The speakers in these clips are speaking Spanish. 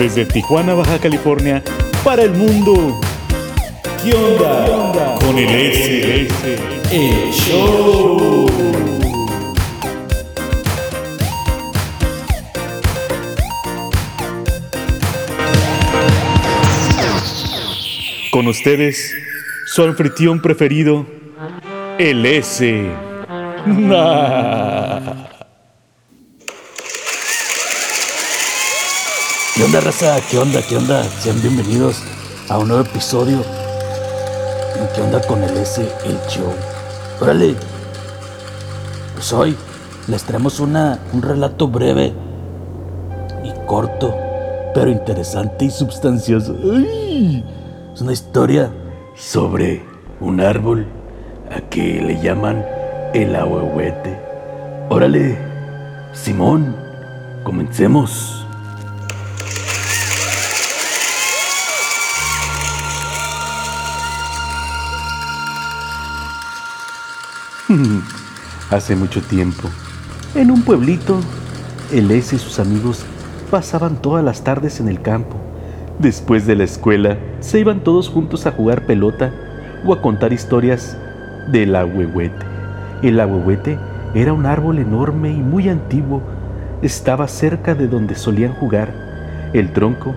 desde Tijuana, Baja California, para el mundo. ¿Qué onda? Con el S, el show. Con ustedes, su anfitrión preferido, el S. ¿Qué onda, raza? ¿Qué onda? ¿Qué onda? Sean bienvenidos a un nuevo episodio. ¿Qué onda con el S, el show? Órale. Pues hoy les traemos una, un relato breve y corto, pero interesante y sustancioso. ¡Ay! Es una historia sobre un árbol a que le llaman el ahuehuete. Órale, Simón, comencemos. Hace mucho tiempo, en un pueblito, el S y sus amigos pasaban todas las tardes en el campo. Después de la escuela, se iban todos juntos a jugar pelota o a contar historias del ahuehuete. El ahuehuete era un árbol enorme y muy antiguo. Estaba cerca de donde solían jugar. El tronco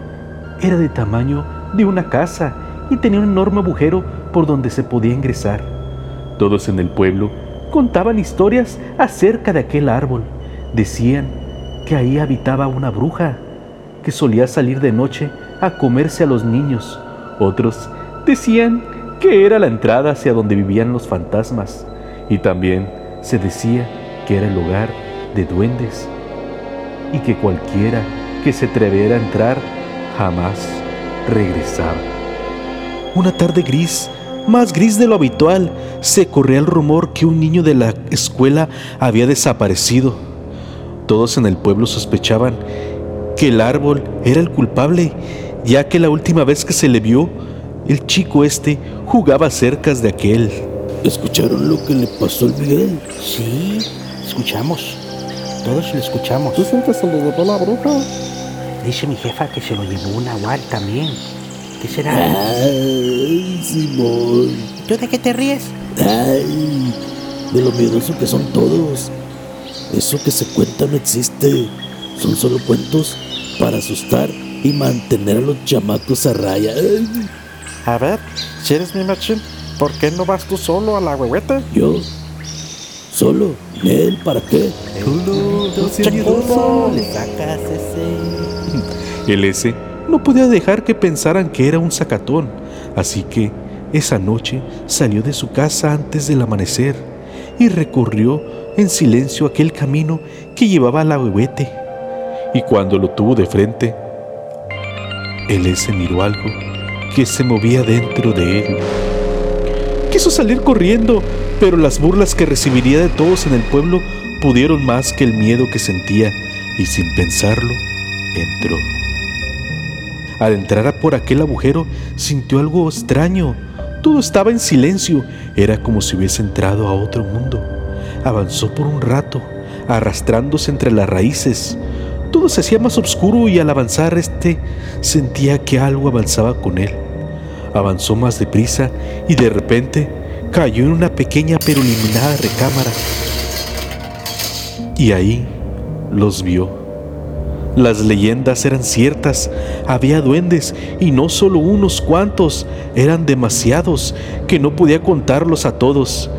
era de tamaño de una casa y tenía un enorme agujero por donde se podía ingresar. Todos en el pueblo contaban historias acerca de aquel árbol. Decían que ahí habitaba una bruja que solía salir de noche a comerse a los niños. Otros decían que era la entrada hacia donde vivían los fantasmas. Y también se decía que era el hogar de duendes y que cualquiera que se atreviera a entrar jamás regresaba. Una tarde gris más gris de lo habitual, se corría el rumor que un niño de la escuela había desaparecido. Todos en el pueblo sospechaban que el árbol era el culpable, ya que la última vez que se le vio, el chico este jugaba cerca de aquel. ¿Escucharon lo que le pasó al Miguel? Sí, escuchamos. Todos lo escuchamos. Dicen que se le llevó la bruja. Dice mi jefa que se lo llevó una gual también. ¿Qué será? Ay, Simón. ¿Tú de qué te ríes? Ay, de lo miedoso que son todos. Eso que se cuenta no existe. Son solo cuentos para asustar y mantener a los chamacos a raya. Ay, A ver, si eres mi machín, ¿por qué no vas tú solo a la huehuete? yo, solo, él, ¿para qué? ¿Cómo le sacas ese? El S no podía dejar que pensaran que era un sacatón, así que esa noche salió de su casa antes del amanecer y recorrió en silencio aquel camino que llevaba al ahuehuete. Y cuando lo tuvo de frente, el S miró algo que se movía dentro de él. Quiso salir corriendo, pero las burlas que recibiría de todos en el pueblo pudieron más que el miedo que sentía y sin pensarlo, entró. Al entrar por aquel agujero sintió algo extraño. Todo estaba en silencio. Era como si hubiese entrado a otro mundo. Avanzó por un rato, arrastrándose entre las raíces. Todo se hacía más oscuro y al avanzar este sentía que algo avanzaba con él. Avanzó más deprisa y de repente cayó en una pequeña pero iluminada recámara. Y ahí los vio. Las leyendas eran ciertas, había duendes y no solo unos cuantos, eran demasiados que no podía contarlos a todos.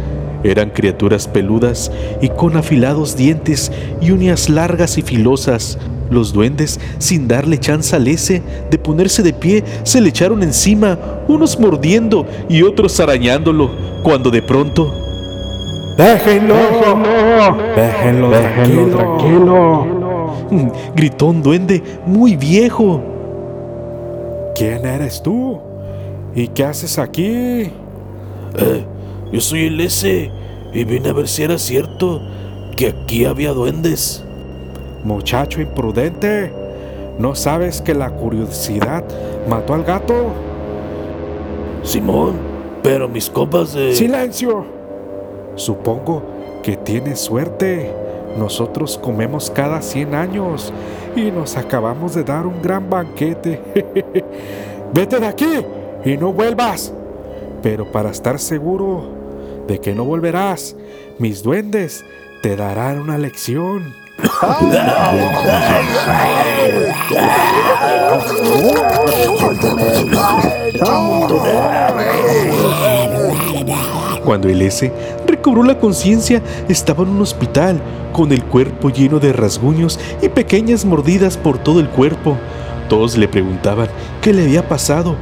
Eran criaturas peludas y con afilados dientes y uñas largas y filosas. Los duendes, sin darle chance al ese de ponerse de pie, se le echaron encima, unos mordiendo y otros arañándolo, cuando de pronto ¡Déjenlo! ¡Déjenlo! ¡Déjenlo, tranquilo! gritó un duende muy viejo. ¿Quién eres tú? ¿Y qué haces aquí? Eh, yo soy el S y vine a ver si era cierto que aquí había duendes. Muchacho imprudente, ¿no sabes que la curiosidad mató al gato? Simón, pero mis copas de... ¡Silencio! Supongo que tienes suerte, nosotros comemos cada 100 años y nos acabamos de dar un gran banquete. Vete de aquí y no vuelvas. Pero para estar seguro de que no volverás, mis duendes te darán una lección. Cuando el S recobró la conciencia, estaba en un hospital, con el cuerpo lleno de rasguños y pequeñas mordidas por todo el cuerpo. Todos le preguntaban qué le había pasado,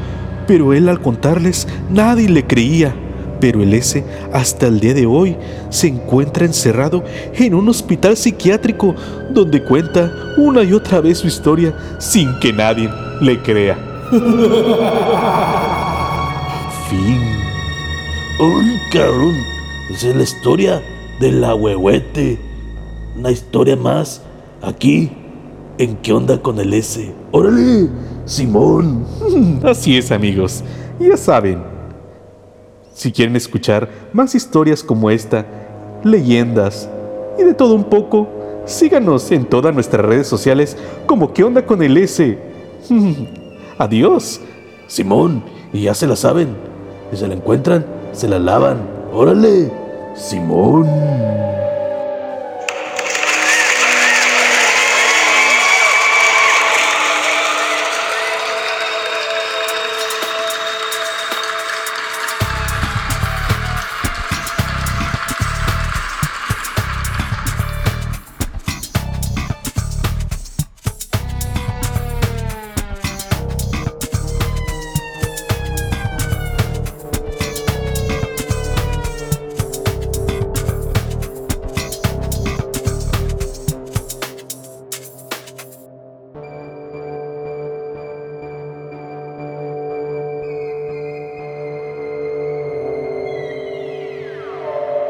pero él al contarles nadie le creía. Pero el S hasta el día de hoy se encuentra encerrado en un hospital psiquiátrico donde cuenta una y otra vez su historia sin que nadie le crea. fin. ¡Uy, cabrón! Esa es la historia de la huehuete. Una historia más aquí en ¿Qué onda con el S? ¡Órale! ¡Simón! Así es, amigos. Ya saben. Si quieren escuchar más historias como esta, leyendas y de todo un poco, síganos en todas nuestras redes sociales como ¿Qué onda con el S? Adiós. Simón, y ya se la saben. Si se la encuentran, se la lavan. ¡Órale! Simón.